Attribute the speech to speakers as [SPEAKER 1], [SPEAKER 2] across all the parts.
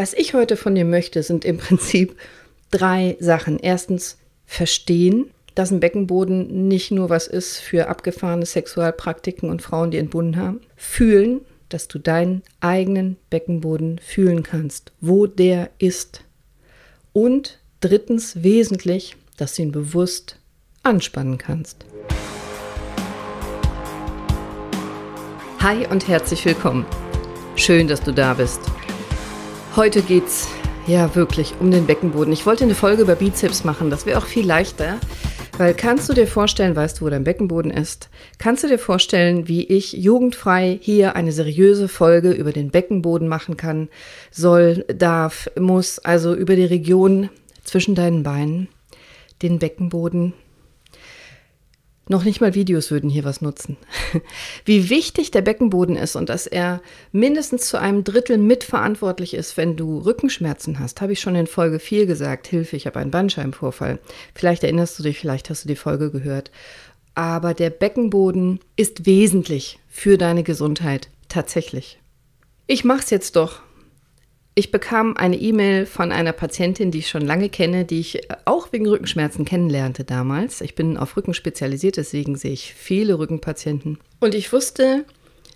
[SPEAKER 1] Was ich heute von dir möchte, sind im Prinzip drei Sachen. Erstens, verstehen, dass ein Beckenboden nicht nur was ist für abgefahrene Sexualpraktiken und Frauen, die entbunden haben. Fühlen, dass du deinen eigenen Beckenboden fühlen kannst, wo der ist. Und drittens, wesentlich, dass du ihn bewusst anspannen kannst. Hi und herzlich willkommen. Schön, dass du da bist. Heute geht's ja wirklich um den Beckenboden. Ich wollte eine Folge über Bizeps machen, das wäre auch viel leichter. Weil kannst du dir vorstellen, weißt du, wo dein Beckenboden ist? Kannst du dir vorstellen, wie ich jugendfrei hier eine seriöse Folge über den Beckenboden machen kann, soll, darf, muss, also über die Region zwischen deinen Beinen, den Beckenboden, noch nicht mal Videos würden hier was nutzen. Wie wichtig der Beckenboden ist und dass er mindestens zu einem Drittel mitverantwortlich ist, wenn du Rückenschmerzen hast, habe ich schon in Folge 4 gesagt. Hilfe, ich habe einen Bandscheibenvorfall. Vielleicht erinnerst du dich, vielleicht hast du die Folge gehört. Aber der Beckenboden ist wesentlich für deine Gesundheit, tatsächlich. Ich mache es jetzt doch ich bekam eine E-Mail von einer Patientin, die ich schon lange kenne, die ich auch wegen Rückenschmerzen kennenlernte damals. Ich bin auf Rücken spezialisiert, deswegen sehe ich viele Rückenpatienten. Und ich wusste,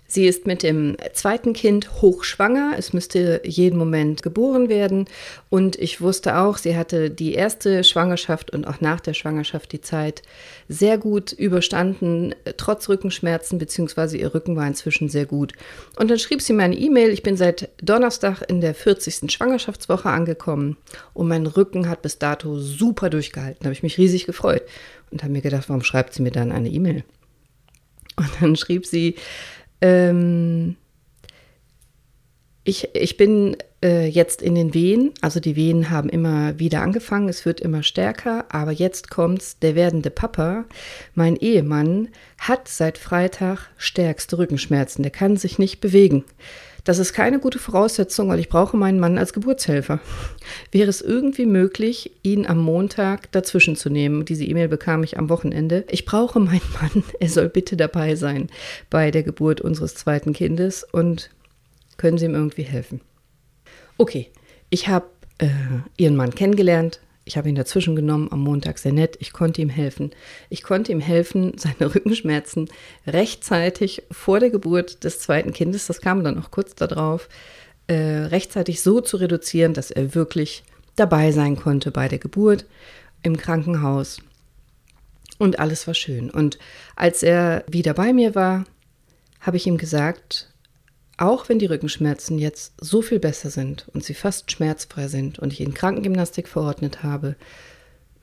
[SPEAKER 1] Sie ist mit dem zweiten Kind hochschwanger. Es müsste jeden Moment geboren werden. Und ich wusste auch, sie hatte die erste Schwangerschaft und auch nach der Schwangerschaft die Zeit sehr gut überstanden, trotz Rückenschmerzen, beziehungsweise ihr Rücken war inzwischen sehr gut. Und dann schrieb sie mir eine E-Mail. Ich bin seit Donnerstag in der 40. Schwangerschaftswoche angekommen und mein Rücken hat bis dato super durchgehalten. Da habe ich mich riesig gefreut und habe mir gedacht, warum schreibt sie mir dann eine E-Mail? Und dann schrieb sie, ähm, ich, ich bin äh, jetzt in den Wehen, also die Wehen haben immer wieder angefangen, es wird immer stärker, aber jetzt kommt's, der werdende Papa, mein Ehemann, hat seit Freitag stärkste Rückenschmerzen, der kann sich nicht bewegen. Das ist keine gute Voraussetzung, weil ich brauche meinen Mann als Geburtshelfer. Wäre es irgendwie möglich, ihn am Montag dazwischen zu nehmen? Diese E-Mail bekam ich am Wochenende. Ich brauche meinen Mann, er soll bitte dabei sein bei der Geburt unseres zweiten Kindes und können Sie ihm irgendwie helfen? Okay, ich habe äh, Ihren Mann kennengelernt, ich habe ihn dazwischen genommen am Montag, sehr nett. Ich konnte ihm helfen. Ich konnte ihm helfen, seine Rückenschmerzen rechtzeitig vor der Geburt des zweiten Kindes, das kam dann auch kurz darauf, äh, rechtzeitig so zu reduzieren, dass er wirklich dabei sein konnte bei der Geburt im Krankenhaus. Und alles war schön. Und als er wieder bei mir war, habe ich ihm gesagt, auch wenn die Rückenschmerzen jetzt so viel besser sind und sie fast schmerzfrei sind und ich Ihnen Krankengymnastik verordnet habe,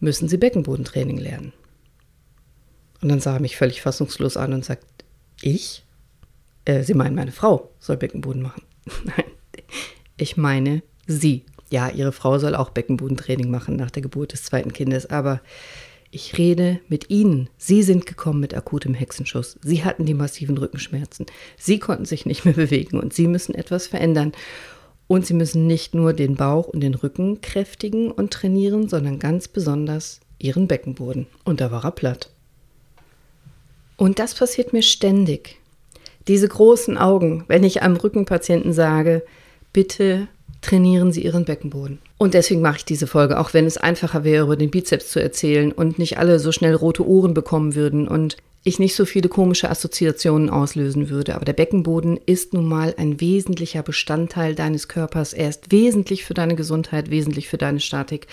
[SPEAKER 1] müssen Sie Beckenbodentraining lernen. Und dann sah er mich völlig fassungslos an und sagt, ich? Äh, Sie meinen, meine Frau soll Beckenboden machen. Nein, ich meine Sie. Ja, Ihre Frau soll auch Beckenbodentraining machen nach der Geburt des zweiten Kindes, aber ich rede mit Ihnen. Sie sind gekommen mit akutem Hexenschuss. Sie hatten die massiven Rückenschmerzen. Sie konnten sich nicht mehr bewegen und Sie müssen etwas verändern. Und Sie müssen nicht nur den Bauch und den Rücken kräftigen und trainieren, sondern ganz besonders Ihren Beckenboden. Und da war er platt. Und das passiert mir ständig. Diese großen Augen, wenn ich einem Rückenpatienten sage, bitte trainieren Sie Ihren Beckenboden. Und deswegen mache ich diese Folge, auch wenn es einfacher wäre, über den Bizeps zu erzählen und nicht alle so schnell rote Ohren bekommen würden und ich nicht so viele komische Assoziationen auslösen würde. Aber der Beckenboden ist nun mal ein wesentlicher Bestandteil deines Körpers. Er ist wesentlich für deine Gesundheit, wesentlich für deine Statik.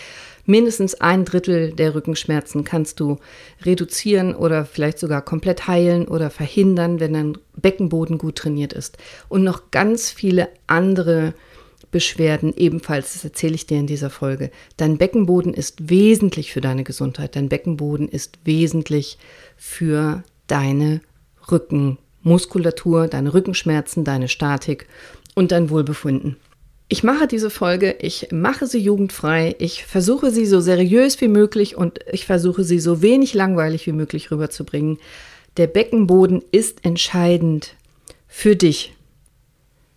[SPEAKER 1] Mindestens ein Drittel der Rückenschmerzen kannst du reduzieren oder vielleicht sogar komplett heilen oder verhindern, wenn dein Beckenboden gut trainiert ist. Und noch ganz viele andere Beschwerden ebenfalls, das erzähle ich dir in dieser Folge. Dein Beckenboden ist wesentlich für deine Gesundheit. Dein Beckenboden ist wesentlich für deine Rückenmuskulatur, deine Rückenschmerzen, deine Statik und dein Wohlbefinden. Ich mache diese Folge, ich mache sie jugendfrei, ich versuche sie so seriös wie möglich und ich versuche sie so wenig langweilig wie möglich rüberzubringen. Der Beckenboden ist entscheidend für dich,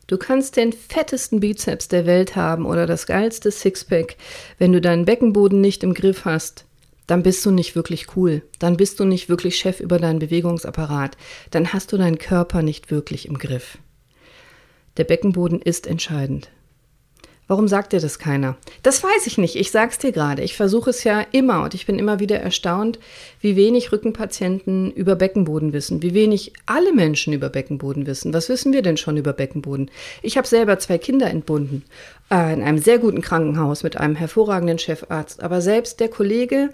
[SPEAKER 1] Du kannst den fettesten Bizeps der Welt haben oder das geilste Sixpack. Wenn du deinen Beckenboden nicht im Griff hast, dann bist du nicht wirklich cool. Dann bist du nicht wirklich Chef über deinen Bewegungsapparat. Dann hast du deinen Körper nicht wirklich im Griff. Der Beckenboden ist entscheidend. Warum sagt dir das keiner? Das weiß ich nicht. Ich sag's dir gerade. Ich versuche es ja immer und ich bin immer wieder erstaunt, wie wenig Rückenpatienten über Beckenboden wissen, wie wenig alle Menschen über Beckenboden wissen. Was wissen wir denn schon über Beckenboden? Ich habe selber zwei Kinder entbunden äh, in einem sehr guten Krankenhaus mit einem hervorragenden Chefarzt. Aber selbst der Kollege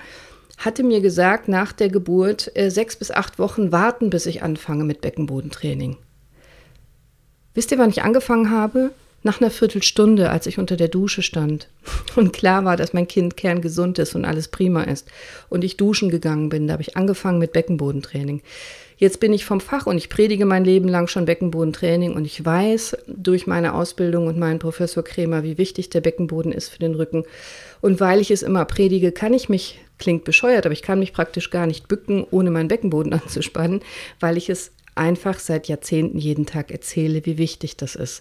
[SPEAKER 1] hatte mir gesagt, nach der Geburt äh, sechs bis acht Wochen warten, bis ich anfange mit Beckenbodentraining. Wisst ihr, wann ich angefangen habe? Nach einer Viertelstunde, als ich unter der Dusche stand und klar war, dass mein Kind kerngesund ist und alles prima ist und ich duschen gegangen bin, da habe ich angefangen mit Beckenbodentraining. Jetzt bin ich vom Fach und ich predige mein Leben lang schon Beckenbodentraining und ich weiß durch meine Ausbildung und meinen Professor Kremer, wie wichtig der Beckenboden ist für den Rücken. Und weil ich es immer predige, kann ich mich, klingt bescheuert, aber ich kann mich praktisch gar nicht bücken, ohne meinen Beckenboden anzuspannen, weil ich es einfach seit Jahrzehnten jeden Tag erzähle, wie wichtig das ist.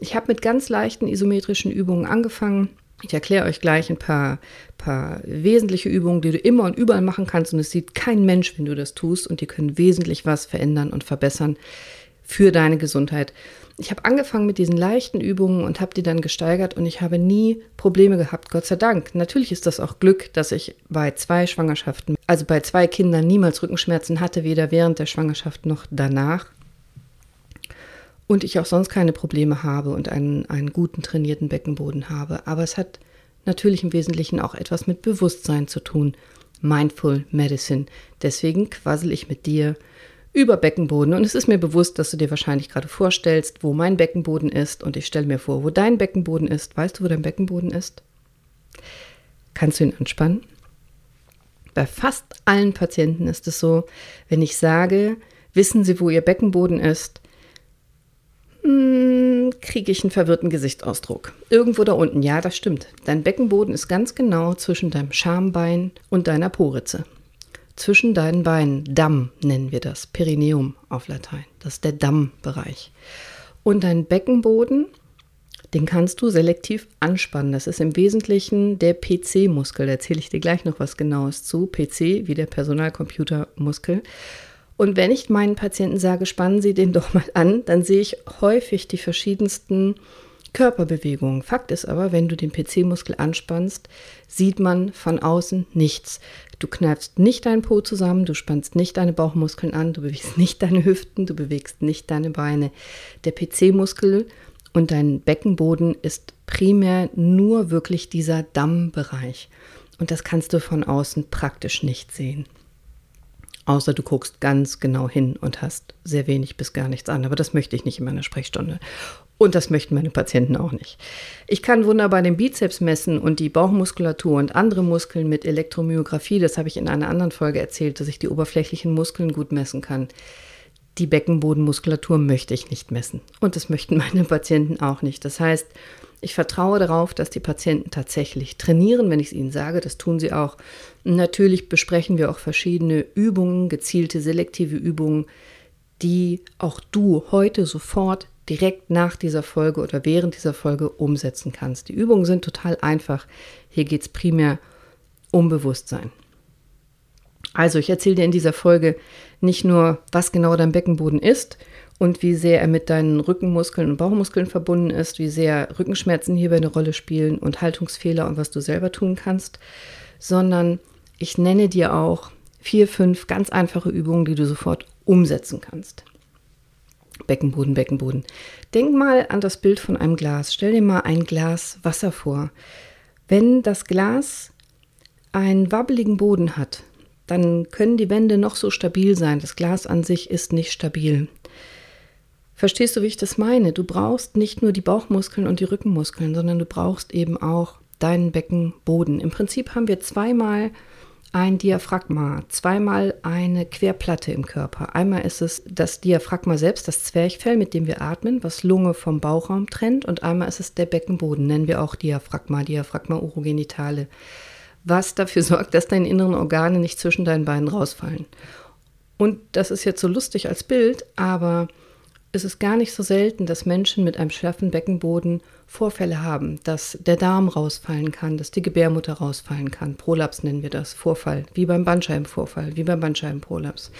[SPEAKER 1] Ich habe mit ganz leichten isometrischen Übungen angefangen. Ich erkläre euch gleich ein paar, paar wesentliche Übungen, die du immer und überall machen kannst. Und es sieht kein Mensch, wenn du das tust. Und die können wesentlich was verändern und verbessern für deine Gesundheit. Ich habe angefangen mit diesen leichten Übungen und habe die dann gesteigert und ich habe nie Probleme gehabt, Gott sei Dank. Natürlich ist das auch Glück, dass ich bei zwei Schwangerschaften, also bei zwei Kindern niemals Rückenschmerzen hatte, weder während der Schwangerschaft noch danach. Und ich auch sonst keine Probleme habe und einen, einen guten trainierten Beckenboden habe. Aber es hat natürlich im Wesentlichen auch etwas mit Bewusstsein zu tun. Mindful Medicine. Deswegen quassel ich mit dir über Beckenboden. Und es ist mir bewusst, dass du dir wahrscheinlich gerade vorstellst, wo mein Beckenboden ist. Und ich stelle mir vor, wo dein Beckenboden ist. Weißt du, wo dein Beckenboden ist? Kannst du ihn anspannen? Bei fast allen Patienten ist es so, wenn ich sage, wissen Sie, wo Ihr Beckenboden ist, kriege ich einen verwirrten Gesichtsausdruck. Irgendwo da unten, ja, das stimmt. Dein Beckenboden ist ganz genau zwischen deinem Schambein und deiner Poritze zwischen deinen Beinen. Damm nennen wir das, Perineum auf Latein. Das ist der Dammbereich. Und dein Beckenboden, den kannst du selektiv anspannen. Das ist im Wesentlichen der PC-Muskel. Da erzähle ich dir gleich noch was Genaues zu. PC wie der Personalcomputermuskel. Und wenn ich meinen Patienten sage, spannen Sie den doch mal an, dann sehe ich häufig die verschiedensten Körperbewegungen. Fakt ist aber, wenn du den PC-Muskel anspannst, sieht man von außen nichts. Du kneifst nicht deinen Po zusammen, du spannst nicht deine Bauchmuskeln an, du bewegst nicht deine Hüften, du bewegst nicht deine Beine. Der PC-Muskel und dein Beckenboden ist primär nur wirklich dieser Dammbereich. Und das kannst du von außen praktisch nicht sehen. Außer du guckst ganz genau hin und hast sehr wenig bis gar nichts an. Aber das möchte ich nicht in meiner Sprechstunde. Und das möchten meine Patienten auch nicht. Ich kann wunderbar den Bizeps messen und die Bauchmuskulatur und andere Muskeln mit Elektromyographie. Das habe ich in einer anderen Folge erzählt, dass ich die oberflächlichen Muskeln gut messen kann. Die Beckenbodenmuskulatur möchte ich nicht messen. Und das möchten meine Patienten auch nicht. Das heißt, ich vertraue darauf, dass die Patienten tatsächlich trainieren, wenn ich es ihnen sage. Das tun sie auch. natürlich besprechen wir auch verschiedene Übungen, gezielte selektive Übungen, die auch du heute sofort direkt nach dieser Folge oder während dieser Folge umsetzen kannst. Die Übungen sind total einfach. Hier geht es primär um Bewusstsein. Also ich erzähle dir in dieser Folge nicht nur, was genau dein Beckenboden ist und wie sehr er mit deinen Rückenmuskeln und Bauchmuskeln verbunden ist, wie sehr Rückenschmerzen hierbei eine Rolle spielen und Haltungsfehler und was du selber tun kannst, sondern ich nenne dir auch vier, fünf ganz einfache Übungen, die du sofort umsetzen kannst. Beckenboden, Beckenboden. Denk mal an das Bild von einem Glas. Stell dir mal ein Glas Wasser vor. Wenn das Glas einen wabbeligen Boden hat, dann können die Wände noch so stabil sein. Das Glas an sich ist nicht stabil. Verstehst du, wie ich das meine? Du brauchst nicht nur die Bauchmuskeln und die Rückenmuskeln, sondern du brauchst eben auch deinen Beckenboden. Im Prinzip haben wir zweimal ein Diaphragma, zweimal eine Querplatte im Körper. Einmal ist es das Diaphragma selbst, das Zwerchfell, mit dem wir atmen, was Lunge vom Bauchraum trennt. Und einmal ist es der Beckenboden, nennen wir auch Diaphragma, Diaphragma urogenitale, was dafür sorgt, dass deine inneren Organe nicht zwischen deinen Beinen rausfallen. Und das ist jetzt so lustig als Bild, aber es ist gar nicht so selten, dass Menschen mit einem schlaffen Beckenboden Vorfälle haben, dass der Darm rausfallen kann, dass die Gebärmutter rausfallen kann. Prolaps nennen wir das, Vorfall, wie beim Bandscheibenvorfall, wie beim Bandscheibenprolaps.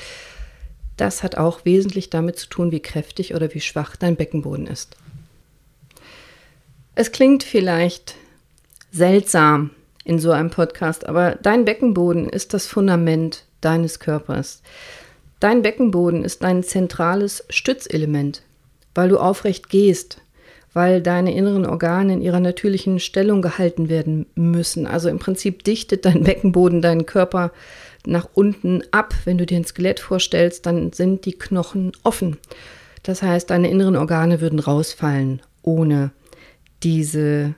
[SPEAKER 1] Das hat auch wesentlich damit zu tun, wie kräftig oder wie schwach dein Beckenboden ist. Es klingt vielleicht seltsam in so einem Podcast, aber dein Beckenboden ist das Fundament deines Körpers. Dein Beckenboden ist ein zentrales Stützelement, weil du aufrecht gehst, weil deine inneren Organe in ihrer natürlichen Stellung gehalten werden müssen. Also im Prinzip dichtet dein Beckenboden deinen Körper nach unten ab. Wenn du dir ein Skelett vorstellst, dann sind die Knochen offen. Das heißt, deine inneren Organe würden rausfallen ohne diese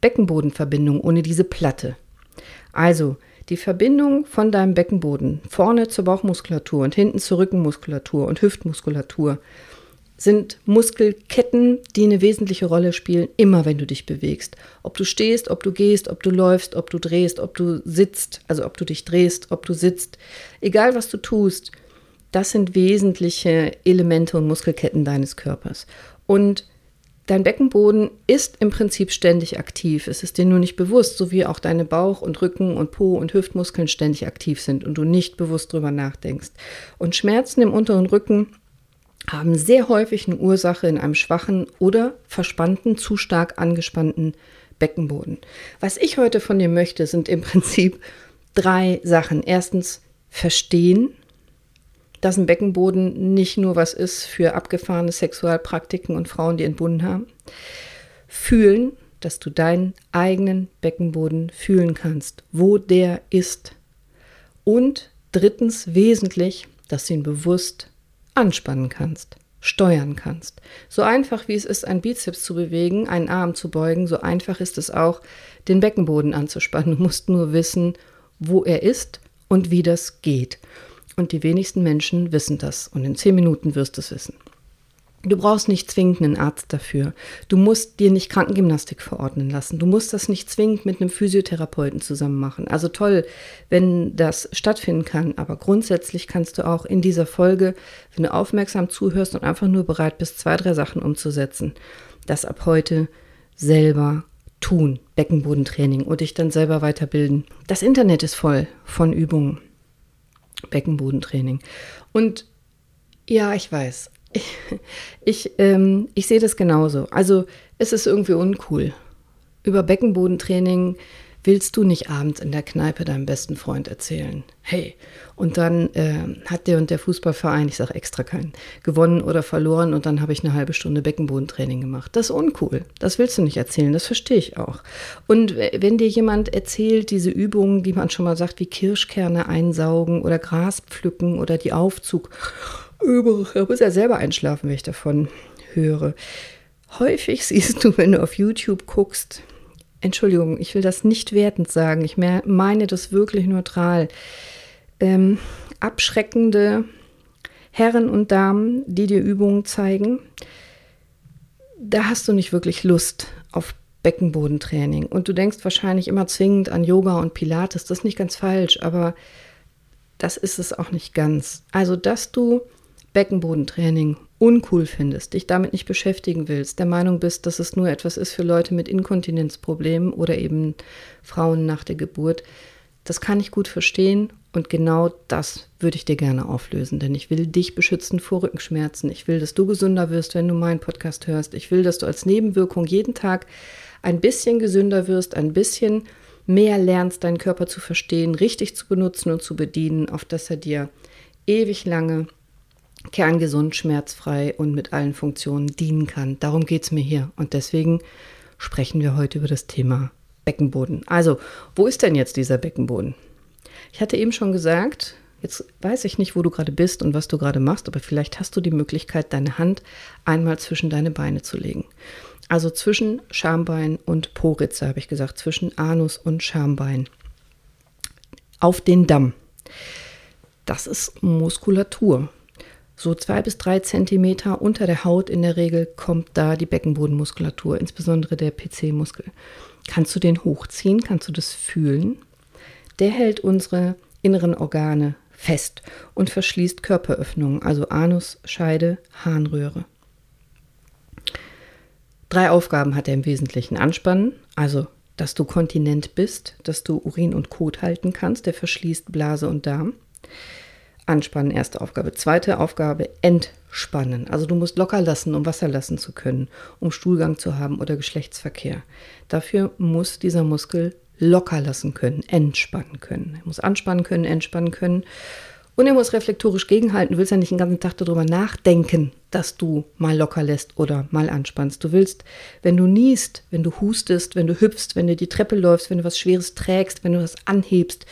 [SPEAKER 1] Beckenbodenverbindung, ohne diese Platte. Also die Verbindung von deinem Beckenboden vorne zur Bauchmuskulatur und hinten zur Rückenmuskulatur und Hüftmuskulatur sind Muskelketten, die eine wesentliche Rolle spielen, immer wenn du dich bewegst. Ob du stehst, ob du gehst, ob du läufst, ob du drehst, ob du sitzt, also ob du dich drehst, ob du sitzt. Egal was du tust, das sind wesentliche Elemente und Muskelketten deines Körpers. Und dein Beckenboden ist im Prinzip ständig aktiv. Es ist dir nur nicht bewusst, so wie auch deine Bauch- und Rücken- und Po- und Hüftmuskeln ständig aktiv sind und du nicht bewusst drüber nachdenkst. Und Schmerzen im unteren Rücken haben sehr häufig eine Ursache in einem schwachen oder verspannten, zu stark angespannten Beckenboden. Was ich heute von dir möchte, sind im Prinzip drei Sachen. Erstens verstehen, dass ein Beckenboden nicht nur was ist für abgefahrene Sexualpraktiken und Frauen, die entbunden haben. Fühlen, dass du deinen eigenen Beckenboden fühlen kannst, wo der ist. Und drittens wesentlich, dass du ihn bewusst anspannen kannst, steuern kannst. So einfach wie es ist, einen Bizeps zu bewegen, einen Arm zu beugen, so einfach ist es auch, den Beckenboden anzuspannen. Du musst nur wissen, wo er ist und wie das geht. Und die wenigsten Menschen wissen das. Und in zehn Minuten wirst du es wissen. Du brauchst nicht zwingend einen Arzt dafür. Du musst dir nicht Krankengymnastik verordnen lassen. Du musst das nicht zwingend mit einem Physiotherapeuten zusammen machen. Also toll, wenn das stattfinden kann. Aber grundsätzlich kannst du auch in dieser Folge, wenn du aufmerksam zuhörst und einfach nur bereit bist, zwei, drei Sachen umzusetzen, das ab heute selber tun. Beckenbodentraining und dich dann selber weiterbilden. Das Internet ist voll von Übungen. Beckenbodentraining. Und ja, ich weiß, ich, ich, ähm, ich sehe das genauso. Also es ist irgendwie uncool. Über Beckenbodentraining willst du nicht abends in der Kneipe deinem besten Freund erzählen. Hey, und dann äh, hat der und der Fußballverein, ich sage extra keinen, gewonnen oder verloren und dann habe ich eine halbe Stunde Beckenbodentraining gemacht. Das ist uncool. Das willst du nicht erzählen, das verstehe ich auch. Und wenn dir jemand erzählt, diese Übungen, die man schon mal sagt, wie Kirschkerne einsaugen oder Gras pflücken oder die Aufzug, da muss er selber einschlafen, wenn ich davon höre. Häufig siehst du, wenn du auf YouTube guckst, Entschuldigung, ich will das nicht wertend sagen, ich meine das wirklich neutral, ähm, abschreckende Herren und Damen, die dir Übungen zeigen, da hast du nicht wirklich Lust auf Beckenbodentraining. Und du denkst wahrscheinlich immer zwingend an Yoga und Pilates. Das ist nicht ganz falsch, aber das ist es auch nicht ganz. Also, dass du Beckenbodentraining uncool findest, dich damit nicht beschäftigen willst, der Meinung bist, dass es nur etwas ist für Leute mit Inkontinenzproblemen oder eben Frauen nach der Geburt, das kann ich gut verstehen und genau das würde ich dir gerne auflösen, denn ich will dich beschützen vor Rückenschmerzen. Ich will, dass du gesünder wirst, wenn du meinen Podcast hörst. Ich will, dass du als Nebenwirkung jeden Tag ein bisschen gesünder wirst, ein bisschen mehr lernst, deinen Körper zu verstehen, richtig zu benutzen und zu bedienen, auf dass er dir ewig lange kerngesund, schmerzfrei und mit allen Funktionen dienen kann. Darum geht es mir hier. Und deswegen sprechen wir heute über das Thema Beckenboden. Also, wo ist denn jetzt dieser Beckenboden? Ich hatte eben schon gesagt, jetzt weiß ich nicht, wo du gerade bist und was du gerade machst, aber vielleicht hast du die Möglichkeit, deine Hand einmal zwischen deine Beine zu legen. Also zwischen Schambein und Poritze, habe ich gesagt, zwischen Anus und Schambein. Auf den Damm. Das ist Muskulatur. So zwei bis drei Zentimeter unter der Haut in der Regel kommt da die Beckenbodenmuskulatur, insbesondere der PC-Muskel. Kannst du den hochziehen? Kannst du das fühlen? Der hält unsere inneren Organe fest und verschließt Körperöffnungen, also Anus, Scheide, Harnröhre. Drei Aufgaben hat er im Wesentlichen. Anspannen, also dass du kontinent bist, dass du Urin und Kot halten kannst, der verschließt Blase und Darm. Anspannen, erste Aufgabe. Zweite Aufgabe, Entspannung. anspannen. Also du musst locker lassen, um Wasser lassen zu können, um Stuhlgang zu haben oder Geschlechtsverkehr. Dafür muss dieser Muskel locker lassen können, entspannen können. Er muss anspannen können, entspannen können. Und er muss reflektorisch gegenhalten. Du willst ja nicht den ganzen Tag darüber nachdenken, dass du mal locker lässt oder mal anspannst. Du willst, wenn du niest, wenn du hustest, wenn du hüpfst, wenn du die Treppe läufst, wenn du was Schweres trägst, wenn du was anhebst,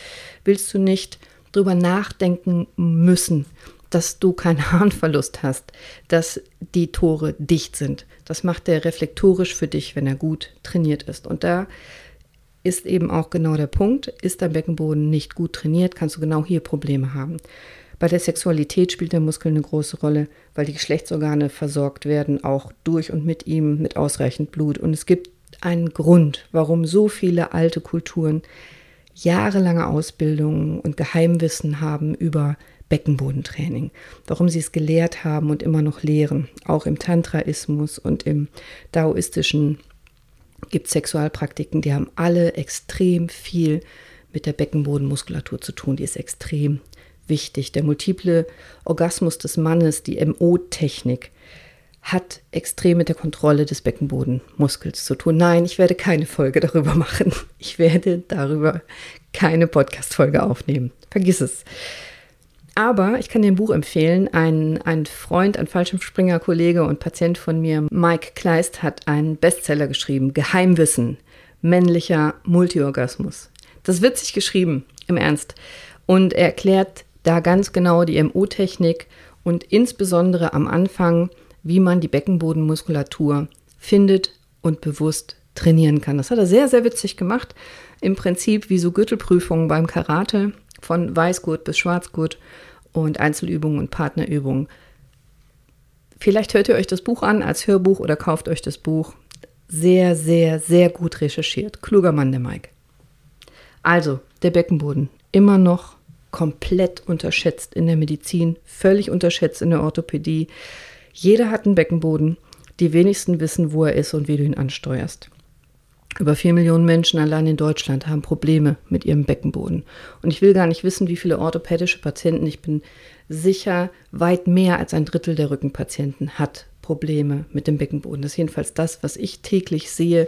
[SPEAKER 1] willst du nicht darüber nachdenken müssen, dass du keinen Harnverlust hast, dass die Tore dicht sind. Das macht er reflektorisch für dich, wenn er gut trainiert ist. Und da ist eben auch genau der Punkt, ist dein Beckenboden nicht gut trainiert, kannst du genau hier Probleme haben. Bei der Sexualität spielt der Muskel eine große Rolle, weil die Geschlechtsorgane versorgt werden, auch durch und mit ihm mit ausreichend Blut. Und es gibt einen Grund, warum so viele alte Kulturen jahrelange Ausbildungen und Geheimwissen haben über Beckenbodentraining, warum sie es gelehrt haben und immer noch lehren, auch im Tantraismus und im daoistischen gibt es Sexualpraktiken, die haben alle extrem viel mit der Beckenbodenmuskulatur zu tun. Die ist extrem wichtig. Der multiple Orgasmus des Mannes, die MO-Technik, hat extrem mit der Kontrolle des Beckenbodenmuskels zu tun. Nein, ich werde keine Folge darüber machen. Ich werde darüber keine Podcast-Folge aufnehmen. Vergiss es. Aber ich kann dir ein Buch empfehlen. Ein, ein Freund, ein Fallschirmspringer-Kollege und Patient von mir, Mike Kleist, hat einen Bestseller geschrieben: Geheimwissen, männlicher Multiorgasmus. Das ist witzig geschrieben, im Ernst. Und er erklärt da ganz genau die MO-Technik und insbesondere am Anfang, wie man die Beckenbodenmuskulatur findet und bewusst trainieren kann. Das hat er sehr, sehr witzig gemacht. Im Prinzip wie so Gürtelprüfungen beim Karate von Weißgurt bis Schwarzgurt und Einzelübungen und Partnerübungen. Vielleicht hört ihr euch das Buch an als Hörbuch oder kauft euch das Buch. Sehr, sehr, sehr gut recherchiert. Kluger Mann, der Mike. Also, der Beckenboden. Immer noch komplett unterschätzt in der Medizin, völlig unterschätzt in der Orthopädie. Jeder hat einen Beckenboden. Die wenigsten wissen, wo er ist und wie du ihn ansteuerst. Über vier Millionen Menschen allein in Deutschland haben Probleme mit ihrem Beckenboden. Und ich will gar nicht wissen, wie viele orthopädische Patienten, ich bin sicher, weit mehr als ein Drittel der Rückenpatienten hat Probleme mit dem Beckenboden. Das ist jedenfalls das, was ich täglich sehe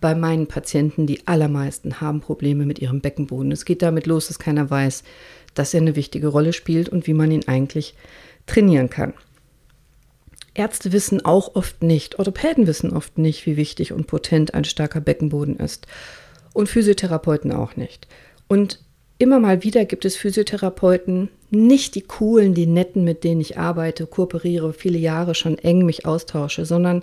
[SPEAKER 1] bei meinen Patienten. Die allermeisten haben Probleme mit ihrem Beckenboden. Es geht damit los, dass keiner weiß, dass er eine wichtige Rolle spielt und wie man ihn eigentlich trainieren kann. Ärzte wissen auch oft nicht, Orthopäden wissen oft nicht, wie wichtig und potent ein starker Beckenboden ist. Und Physiotherapeuten auch nicht. Und immer mal wieder gibt es Physiotherapeuten, nicht die coolen, die netten, mit denen ich arbeite, kooperiere, viele Jahre schon eng mich austausche, sondern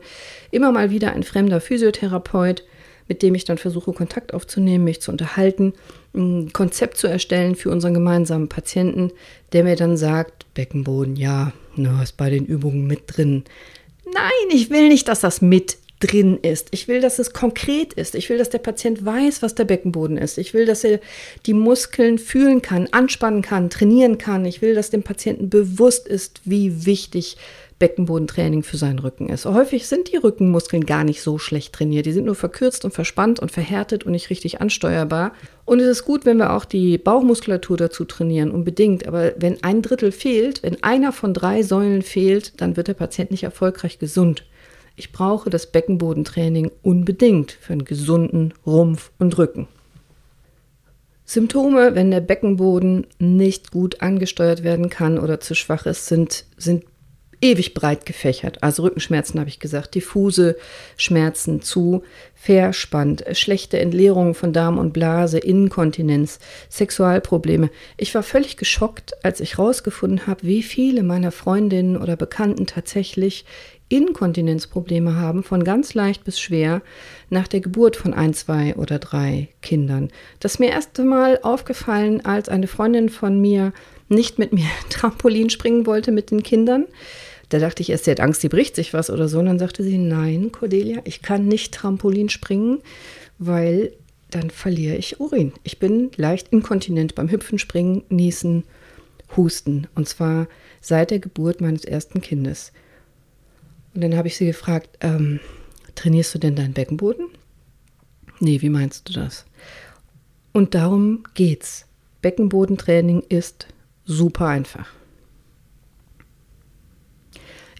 [SPEAKER 1] immer mal wieder ein fremder Physiotherapeut, mit dem ich dann versuche, Kontakt aufzunehmen, mich zu unterhalten, ein Konzept zu erstellen für unseren gemeinsamen Patienten, der mir dann sagt, Beckenboden, ja, na, ist bei den Übungen mit drin. Nein, ich will nicht, dass das mit drin ist. Ich will, dass es konkret ist. Ich will, dass der Patient weiß, was der Beckenboden ist. Ich will, dass er die Muskeln fühlen kann, anspannen kann, trainieren kann. Ich will, dass dem Patienten bewusst ist, wie wichtig Beckenbodentraining für seinen Rücken ist. Häufig sind die Rückenmuskeln gar nicht so schlecht trainiert. Die sind nur verkürzt und verspannt und verhärtet und nicht richtig ansteuerbar. Und es ist gut, wenn wir auch die Bauchmuskulatur dazu trainieren, unbedingt. Aber wenn ein Drittel fehlt, wenn einer von drei Säulen fehlt, dann wird der Patient nicht erfolgreich gesund. Ich brauche das Beckenbodentraining unbedingt für einen gesunden Rumpf und Rücken. Symptome, wenn der Beckenboden nicht gut angesteuert werden kann oder zu schwach ist, sind, sind ewig breit gefächert. Also Rückenschmerzen habe ich gesagt, diffuse Schmerzen zu verspannt, schlechte Entleerung von Darm und Blase, Inkontinenz, Sexualprobleme. Ich war völlig geschockt, als ich herausgefunden habe, wie viele meiner Freundinnen oder Bekannten tatsächlich Inkontinenzprobleme haben, von ganz leicht bis schwer, nach der Geburt von ein, zwei oder drei Kindern. Das ist mir erst einmal aufgefallen, als eine Freundin von mir nicht mit mir Trampolin springen wollte mit den Kindern. Da dachte ich erst, sie hat Angst, sie bricht sich was oder so. Und dann sagte sie, nein, Cordelia, ich kann nicht Trampolin springen, weil dann verliere ich Urin. Ich bin leicht inkontinent beim Hüpfen, Springen, Niesen, Husten. Und zwar seit der Geburt meines ersten Kindes. Und dann habe ich sie gefragt, ähm, trainierst du denn deinen Beckenboden? Nee, wie meinst du das? Und darum geht's. Beckenbodentraining ist super einfach.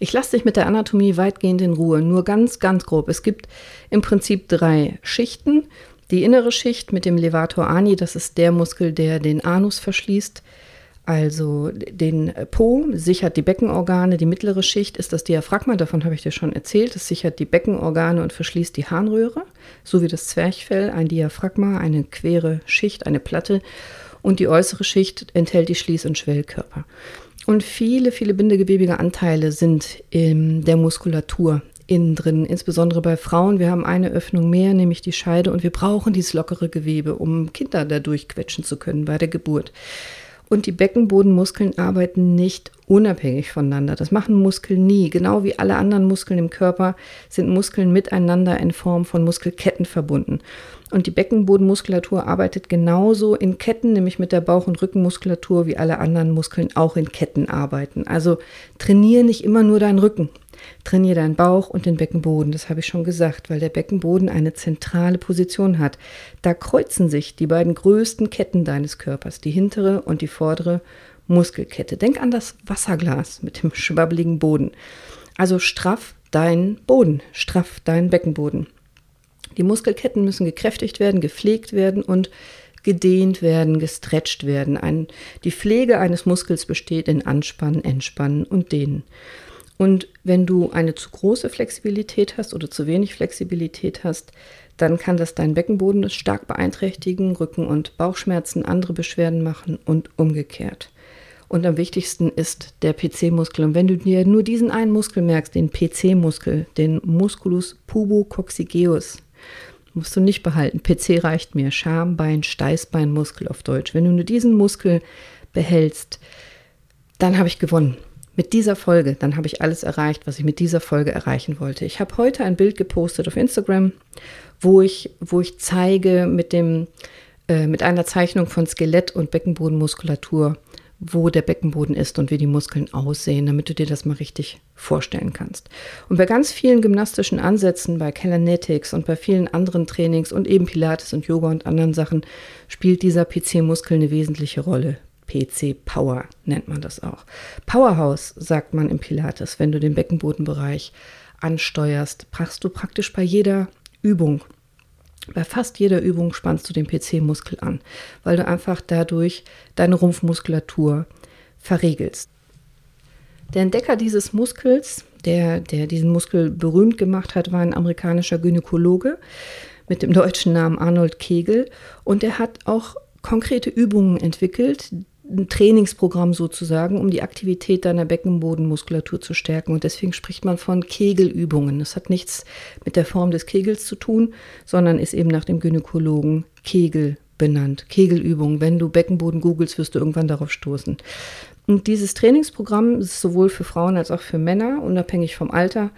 [SPEAKER 1] Ich lasse dich mit der Anatomie weitgehend in Ruhe, nur ganz, ganz grob. Es gibt im Prinzip drei Schichten. Die innere Schicht mit dem Levator ani, das ist der Muskel, der den Anus verschließt, also den Po, sichert die Beckenorgane. Die mittlere Schicht ist das Diaphragma, davon habe ich dir schon erzählt. Es sichert die Beckenorgane und verschließt die Harnröhre, so wie das Zwerchfell, ein Diaphragma, eine quere Schicht, eine Platte. Und die äußere Schicht enthält die Schließ- und Schwellkörper. Und viele, viele bindegewebige Anteile sind in der Muskulatur innen drin, insbesondere bei Frauen. Wir haben eine Öffnung mehr, nämlich die Scheide, und wir brauchen dieses lockere Gewebe, um Kinder dadurch quetschen zu können bei der Geburt. Und die Beckenbodenmuskeln arbeiten nicht unabhängig voneinander. Das machen Muskeln nie. Genau wie alle anderen Muskeln im Körper sind Muskeln miteinander in Form von Muskelketten verbunden. Und die Beckenbodenmuskulatur arbeitet genauso in Ketten, nämlich mit der Bauch- und Rückenmuskulatur, wie alle anderen Muskeln auch in Ketten arbeiten. Also trainiere nicht immer nur deinen Rücken. Trainiere deinen Bauch und den Beckenboden, das habe ich schon gesagt, weil der Beckenboden eine zentrale Position hat. Da kreuzen sich die beiden größten Ketten deines Körpers, die hintere und die vordere Muskelkette. Denk an das Wasserglas mit dem schwabbeligen Boden. Also straff deinen Boden, straff deinen Beckenboden. Die Muskelketten müssen gekräftigt werden, gepflegt werden und gedehnt werden, gestretcht werden. Ein, die Pflege eines Muskels besteht in Anspannen, Entspannen und Dehnen. Und wenn du eine zu große Flexibilität hast oder zu wenig Flexibilität hast, dann kann das deinen Beckenboden stark beeinträchtigen, Rücken- und Bauchschmerzen, andere Beschwerden machen und umgekehrt. Und am wichtigsten ist der PC-Muskel. Und wenn du dir nur diesen einen Muskel merkst, den PC-Muskel, den Musculus pubococcygeus, musst du nicht behalten. PC reicht mir. Schambein, Steißbeinmuskel auf Deutsch. Wenn du nur diesen Muskel behältst, dann habe ich gewonnen mit dieser Folge, dann habe ich alles erreicht, was ich mit dieser Folge erreichen wollte. Ich habe heute ein Bild gepostet auf Instagram, wo ich, wo ich zeige mit, dem, äh, mit einer Zeichnung von Skelett und Beckenbodenmuskulatur, wo der Beckenboden ist und wie die Muskeln aussehen, damit du dir das mal richtig vorstellen kannst. Und bei ganz vielen gymnastischen Ansätzen, bei Kalanetics und bei vielen anderen Trainings und eben Pilates und Yoga und anderen Sachen spielt dieser PC-Muskel eine wesentliche Rolle. PC Power nennt man das auch. Powerhouse sagt man im Pilates, wenn du den Beckenbodenbereich ansteuerst, brachst du praktisch bei jeder Übung. Bei fast jeder Übung spannst du den PC-Muskel an, weil du einfach dadurch deine Rumpfmuskulatur verriegelst. Der Entdecker dieses Muskels, der, der diesen Muskel berühmt gemacht hat, war ein amerikanischer Gynäkologe mit dem deutschen Namen Arnold Kegel. Und er hat auch konkrete Übungen entwickelt, ein Trainingsprogramm sozusagen, um die Aktivität deiner Beckenbodenmuskulatur zu stärken. Und deswegen spricht man von Kegelübungen. Das hat nichts mit der Form des Kegels zu tun, sondern ist eben nach dem Gynäkologen Kegel benannt. Kegelübungen. Wenn du Beckenboden googelst, wirst du irgendwann darauf stoßen. Und dieses Trainingsprogramm ist sowohl für Frauen als auch für Männer, unabhängig vom Alter.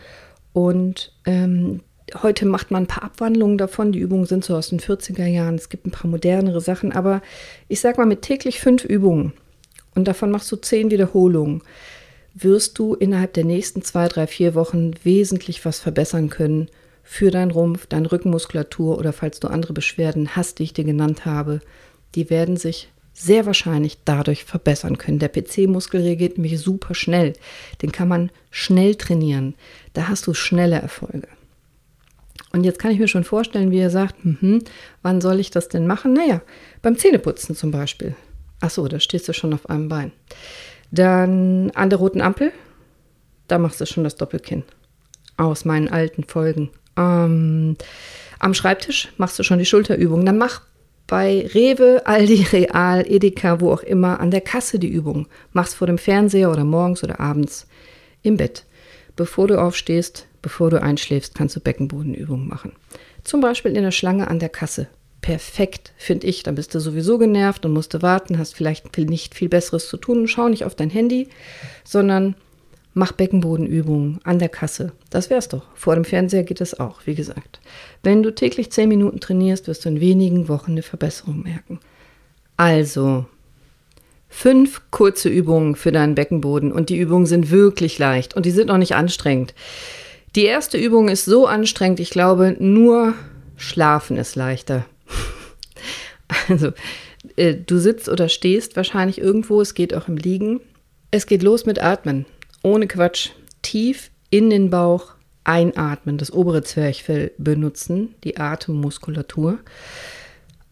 [SPEAKER 1] Und ähm, Heute macht man ein paar Abwandlungen davon. Die Übungen sind so aus den 40er Jahren. Es gibt ein paar modernere Sachen. Aber ich sag mal, mit täglich fünf Übungen und davon machst du zehn Wiederholungen, wirst du innerhalb der nächsten zwei, drei, vier Wochen wesentlich was verbessern können für deinen Rumpf, deine Rückenmuskulatur oder falls du andere Beschwerden hast, die ich dir genannt habe. Die werden sich sehr wahrscheinlich dadurch verbessern können. Der PC-Muskel reagiert nämlich super schnell. Den kann man schnell trainieren. Da hast du schnelle Erfolge. Und jetzt kann ich mir schon vorstellen, wie er sagt, mhm, wann soll ich das denn machen? Naja, beim Zähneputzen zum Beispiel. Ach so, da stehst du schon auf einem Bein. Dann an der roten Ampel, da machst du schon das Doppelkinn. Aus meinen alten Folgen. Ähm, am Schreibtisch machst du schon die Schulterübung. Dann mach bei Rewe, Aldi, Real, Edeka, wo auch immer, an der Kasse die Übung. Machst vor dem Fernseher oder morgens oder abends im Bett. Bevor du aufstehst, bevor du einschläfst, kannst du Beckenbodenübungen machen. Zum Beispiel in der Schlange an der Kasse. Perfekt, finde ich. Dann bist du sowieso genervt und musst du warten, hast vielleicht nicht viel Besseres zu tun. Schau nicht auf dein Handy, sondern mach Beckenbodenübungen an der Kasse. Das wär's doch. Vor dem Fernseher geht es auch, wie gesagt. Wenn du täglich zehn Minuten trainierst, wirst du in wenigen Wochen eine Verbesserung merken. Also, fünf kurze Übungen für deinen Beckenboden und die Übungen sind wirklich leicht und die sind auch nicht anstrengend. Die erste Übung ist so anstrengend, ich glaube, nur Schlafen ist leichter. also, äh, du sitzt oder stehst wahrscheinlich irgendwo, es geht auch im Liegen. Es geht los mit Atmen, ohne Quatsch. tief in den Bauch einatmen, das obere Zwerchfell benutzen, die Atemmuskulatur.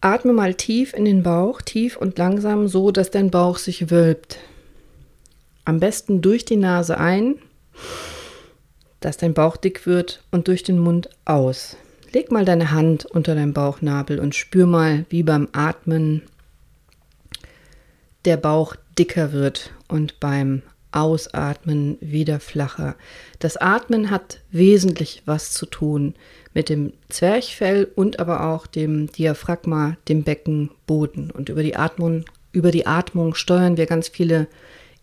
[SPEAKER 1] Atme mal tief in den Bauch, tief und langsam, so dass dein Bauch sich wölbt. Am besten durch die Nase ein, dass dein Bauch dick wird und durch den Mund aus. Leg mal deine Hand unter deinem Bauchnabel und spür mal, wie beim Atmen der Bauch dicker wird und beim Ausatmen wieder flacher. Das Atmen hat wesentlich was zu tun mit dem Zwerchfell und aber auch dem Diaphragma, dem Beckenboden. Und über die Atmung, über die Atmung steuern wir ganz viele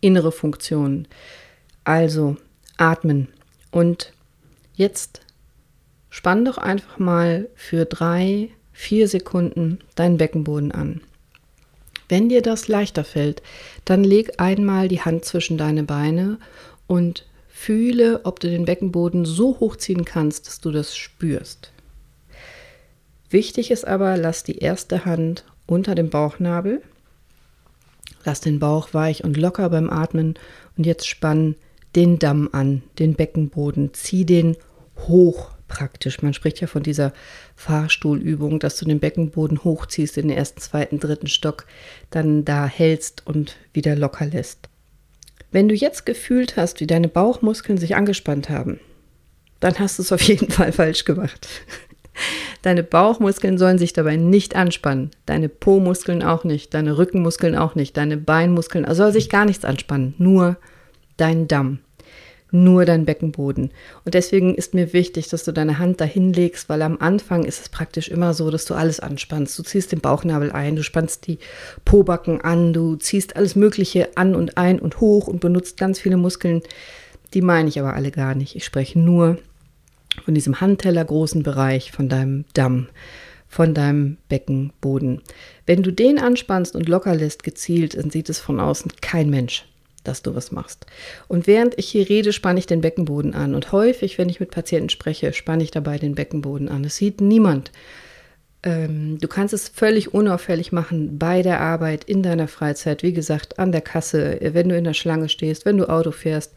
[SPEAKER 1] innere Funktionen. Also atmen. Und jetzt spann doch einfach mal für drei, vier Sekunden deinen Beckenboden an. Wenn dir das leichter fällt, dann leg einmal die Hand zwischen deine Beine und fühle, ob du den Beckenboden so hochziehen kannst, dass du das spürst. Wichtig ist aber, lass die erste Hand unter dem Bauchnabel, lass den Bauch weich und locker beim Atmen und jetzt spann den Damm an, den Beckenboden, zieh den hoch praktisch. Man spricht ja von dieser Fahrstuhlübung, dass du den Beckenboden hochziehst in den ersten, zweiten, dritten Stock, dann da hältst und wieder locker lässt. Wenn du jetzt gefühlt hast, wie deine Bauchmuskeln sich angespannt haben, dann hast du es auf jeden Fall falsch gemacht. Deine Bauchmuskeln sollen sich dabei nicht anspannen. Deine Po-Muskeln auch nicht. Deine Rückenmuskeln auch nicht. Deine Beinmuskeln. Also soll sich gar nichts anspannen. Nur dein Damm nur dein Beckenboden. Und deswegen ist mir wichtig, dass du deine Hand dahin legst, weil am Anfang ist es praktisch immer so, dass du alles anspannst. Du ziehst den Bauchnabel ein, du spannst die Pobacken an, du ziehst alles Mögliche an und ein und hoch und benutzt ganz viele Muskeln. Die meine ich aber alle gar nicht. Ich spreche nur von diesem Handteller großen Bereich, von deinem Damm, von deinem Beckenboden. Wenn du den anspannst und locker lässt, gezielt, dann sieht es von außen kein Mensch dass du was machst. Und während ich hier rede, spanne ich den Beckenboden an. Und häufig, wenn ich mit Patienten spreche, spanne ich dabei den Beckenboden an. Es sieht niemand. Ähm, du kannst es völlig unauffällig machen bei der Arbeit, in deiner Freizeit, wie gesagt, an der Kasse, wenn du in der Schlange stehst, wenn du Auto fährst,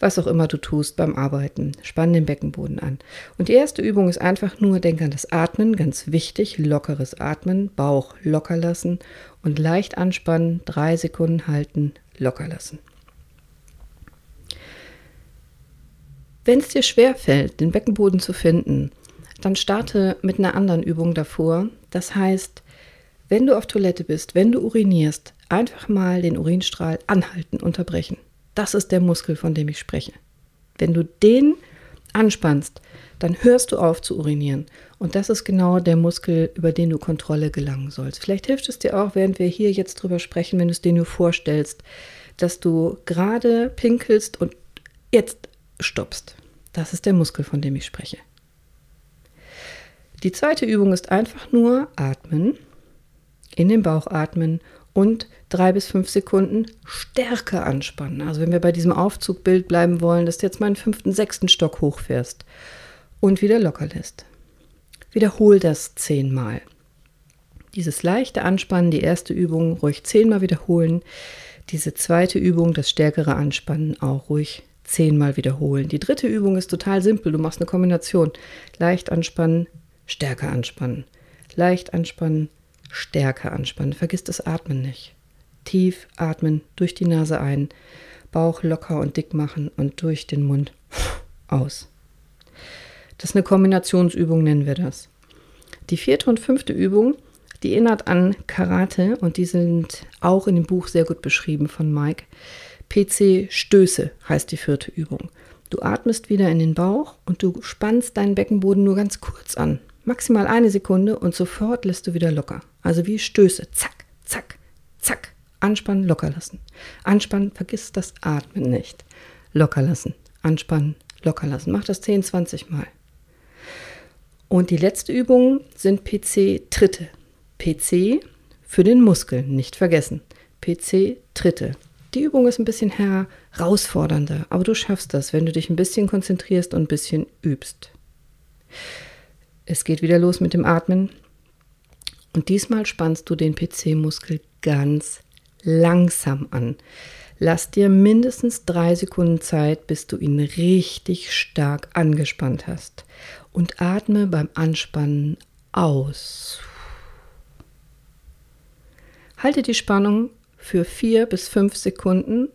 [SPEAKER 1] was auch immer du tust beim Arbeiten. Spann den Beckenboden an. Und die erste Übung ist einfach nur, denk an das Atmen, ganz wichtig, lockeres Atmen, Bauch locker lassen und leicht anspannen, drei Sekunden halten, locker lassen. Wenn es dir schwer fällt, den Beckenboden zu finden, dann starte mit einer anderen Übung davor. Das heißt, wenn du auf Toilette bist, wenn du urinierst, einfach mal den Urinstrahl anhalten, unterbrechen. Das ist der Muskel, von dem ich spreche. Wenn du den anspannst, dann hörst du auf zu urinieren. Und das ist genau der Muskel, über den du Kontrolle gelangen sollst. Vielleicht hilft es dir auch, während wir hier jetzt drüber sprechen, wenn du es dir nur vorstellst, dass du gerade pinkelst und jetzt stoppst. Das ist der Muskel, von dem ich spreche. Die zweite Übung ist einfach nur atmen, in den Bauch atmen und drei bis fünf Sekunden stärker anspannen. Also wenn wir bei diesem Aufzugbild bleiben wollen, dass du jetzt mal einen fünften, sechsten Stock hochfährst und wieder locker lässt. Wiederhol das zehnmal. Dieses leichte Anspannen, die erste Übung ruhig zehnmal wiederholen. Diese zweite Übung, das stärkere Anspannen, auch ruhig zehnmal wiederholen. Die dritte Übung ist total simpel. Du machst eine Kombination. Leicht anspannen, stärker anspannen. Leicht anspannen, stärker anspannen. Vergiss das Atmen nicht. Tief atmen, durch die Nase ein, Bauch locker und dick machen und durch den Mund aus. Das ist eine Kombinationsübung, nennen wir das. Die vierte und fünfte Übung, die erinnert an Karate und die sind auch in dem Buch sehr gut beschrieben von Mike. PC Stöße heißt die vierte Übung. Du atmest wieder in den Bauch und du spannst deinen Beckenboden nur ganz kurz an. Maximal eine Sekunde und sofort lässt du wieder locker. Also wie Stöße. Zack, zack, zack. Anspannen, locker lassen. Anspannen, vergiss das Atmen nicht. Locker lassen. Anspannen, locker lassen. Mach das 10, 20 Mal. Und die letzte Übung sind PC-Tritte. PC für den Muskel, nicht vergessen. PC-Tritte. Die Übung ist ein bisschen herausfordernder, aber du schaffst das, wenn du dich ein bisschen konzentrierst und ein bisschen übst. Es geht wieder los mit dem Atmen. Und diesmal spannst du den PC-Muskel ganz langsam an. Lass dir mindestens drei Sekunden Zeit, bis du ihn richtig stark angespannt hast. Und atme beim Anspannen aus. Halte die Spannung für vier bis fünf Sekunden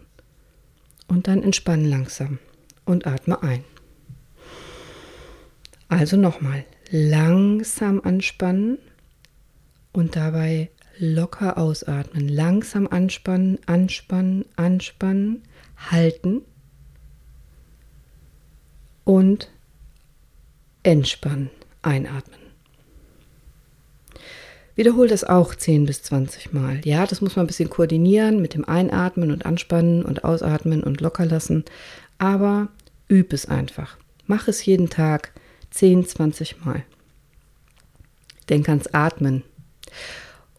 [SPEAKER 1] und dann entspann langsam und atme ein. Also nochmal langsam anspannen und dabei locker ausatmen. Langsam anspannen, anspannen, anspannen, halten und entspannen, einatmen. Wiederhol das auch 10 bis 20 Mal. Ja, das muss man ein bisschen koordinieren mit dem Einatmen und Anspannen und Ausatmen und locker lassen. Aber üb es einfach. Mach es jeden Tag 10, 20 Mal. Denk ans Atmen.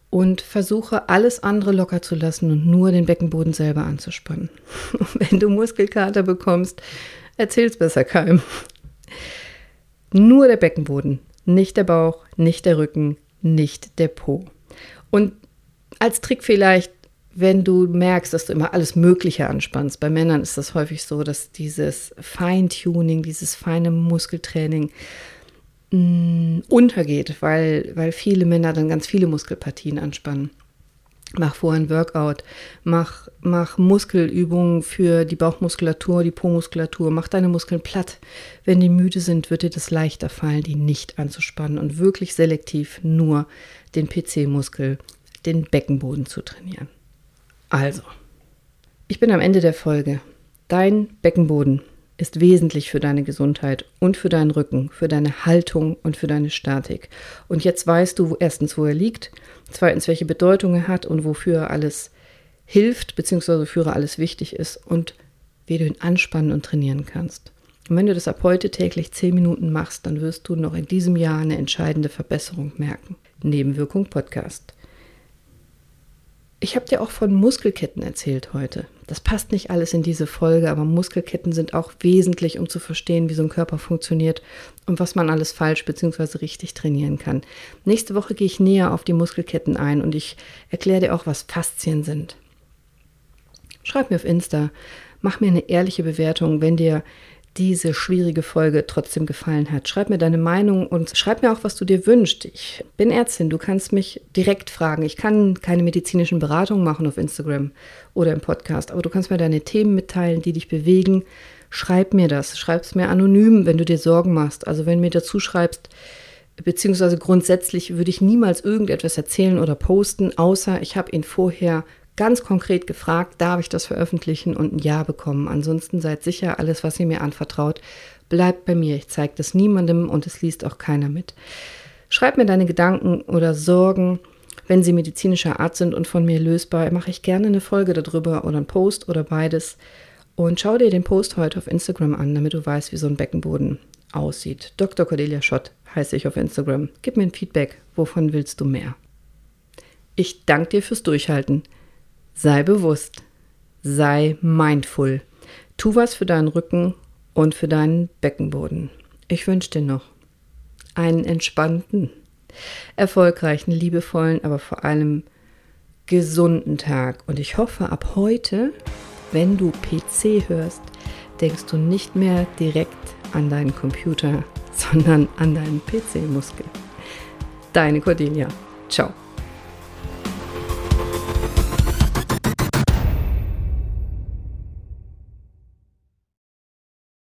[SPEAKER 1] Und versuche alles andere locker zu lassen und nur den Beckenboden selber anzuspannen. Wenn du Muskelkater bekommst, erzähl es besser keinem. Nur der Beckenboden, nicht der Bauch, nicht der Rücken, nicht der Po. Und als Trick vielleicht, wenn du merkst, dass du immer alles Mögliche anspannst. Bei Männern ist das häufig so, dass dieses Feintuning, dieses feine Muskeltraining mh, mm, untergeht, weil, weil viele Männer dann ganz viele Muskelpartien anspannen. Mach vorher ein Workout, mach, mach Muskelübungen für die Bauchmuskulatur, die Po-Muskulatur, mach deine Muskeln platt. Wenn die müde sind, wird dir das leichter fallen, die nicht anzuspannen und wirklich selektiv nur den PC-Muskel, den Beckenboden zu trainieren. Also, ich bin am Ende der Folge. Dein Beckenboden ist wesentlich für deine Gesundheit und für deinen Rücken, für deine Haltung und für deine Statik. Und jetzt weißt du erstens, wo er liegt, zweitens, welche Bedeutung er hat und wofür er alles hilft, beziehungsweise wofür alles wichtig ist und wie du ihn anspannen und trainieren kannst. Und wenn du das ab heute täglich zehn Minuten machst, dann wirst du noch in diesem Jahr eine entscheidende Verbesserung merken. Nebenwirkung Podcast. Ich habe dir auch von Muskelketten erzählt heute. Das passt nicht alles in diese Folge, aber Muskelketten sind auch wesentlich, um zu verstehen, wie so ein Körper funktioniert und was man alles falsch bzw. richtig trainieren kann. Nächste Woche gehe ich näher auf die Muskelketten ein und ich erkläre dir auch, was Faszien sind. Schreib mir auf Insta, mach mir eine ehrliche Bewertung, wenn dir diese schwierige Folge trotzdem gefallen hat. Schreib mir deine Meinung und schreib mir auch, was du dir wünschst. Ich bin Ärztin, du kannst mich direkt fragen. Ich kann keine medizinischen Beratungen machen auf Instagram oder im Podcast, aber du kannst mir deine Themen mitteilen, die dich bewegen. Schreib mir das. Schreib es mir anonym, wenn du dir Sorgen machst. Also wenn du mir dazu schreibst, beziehungsweise grundsätzlich würde ich niemals irgendetwas erzählen oder posten, außer ich habe ihn vorher ganz konkret gefragt, darf ich das veröffentlichen und ein Ja bekommen. Ansonsten seid sicher, alles, was ihr mir anvertraut, bleibt bei mir. Ich zeige das niemandem und es liest auch keiner mit. Schreib mir deine Gedanken oder Sorgen, wenn sie medizinischer Art sind und von mir lösbar, mache ich gerne eine Folge darüber oder einen Post oder beides. Und schau dir den Post heute auf Instagram an, damit du weißt, wie so ein Beckenboden aussieht. Dr. Cordelia Schott heiße ich auf Instagram. Gib mir ein Feedback. Wovon willst du mehr? Ich danke dir fürs Durchhalten. Sei bewusst, sei mindful. Tu was für deinen Rücken und für deinen Beckenboden. Ich wünsche dir noch einen entspannten, erfolgreichen, liebevollen, aber vor allem gesunden Tag. Und ich hoffe, ab heute, wenn du PC hörst, denkst du nicht mehr direkt an deinen Computer, sondern an deinen PC-Muskel. Deine Cordelia. Ciao.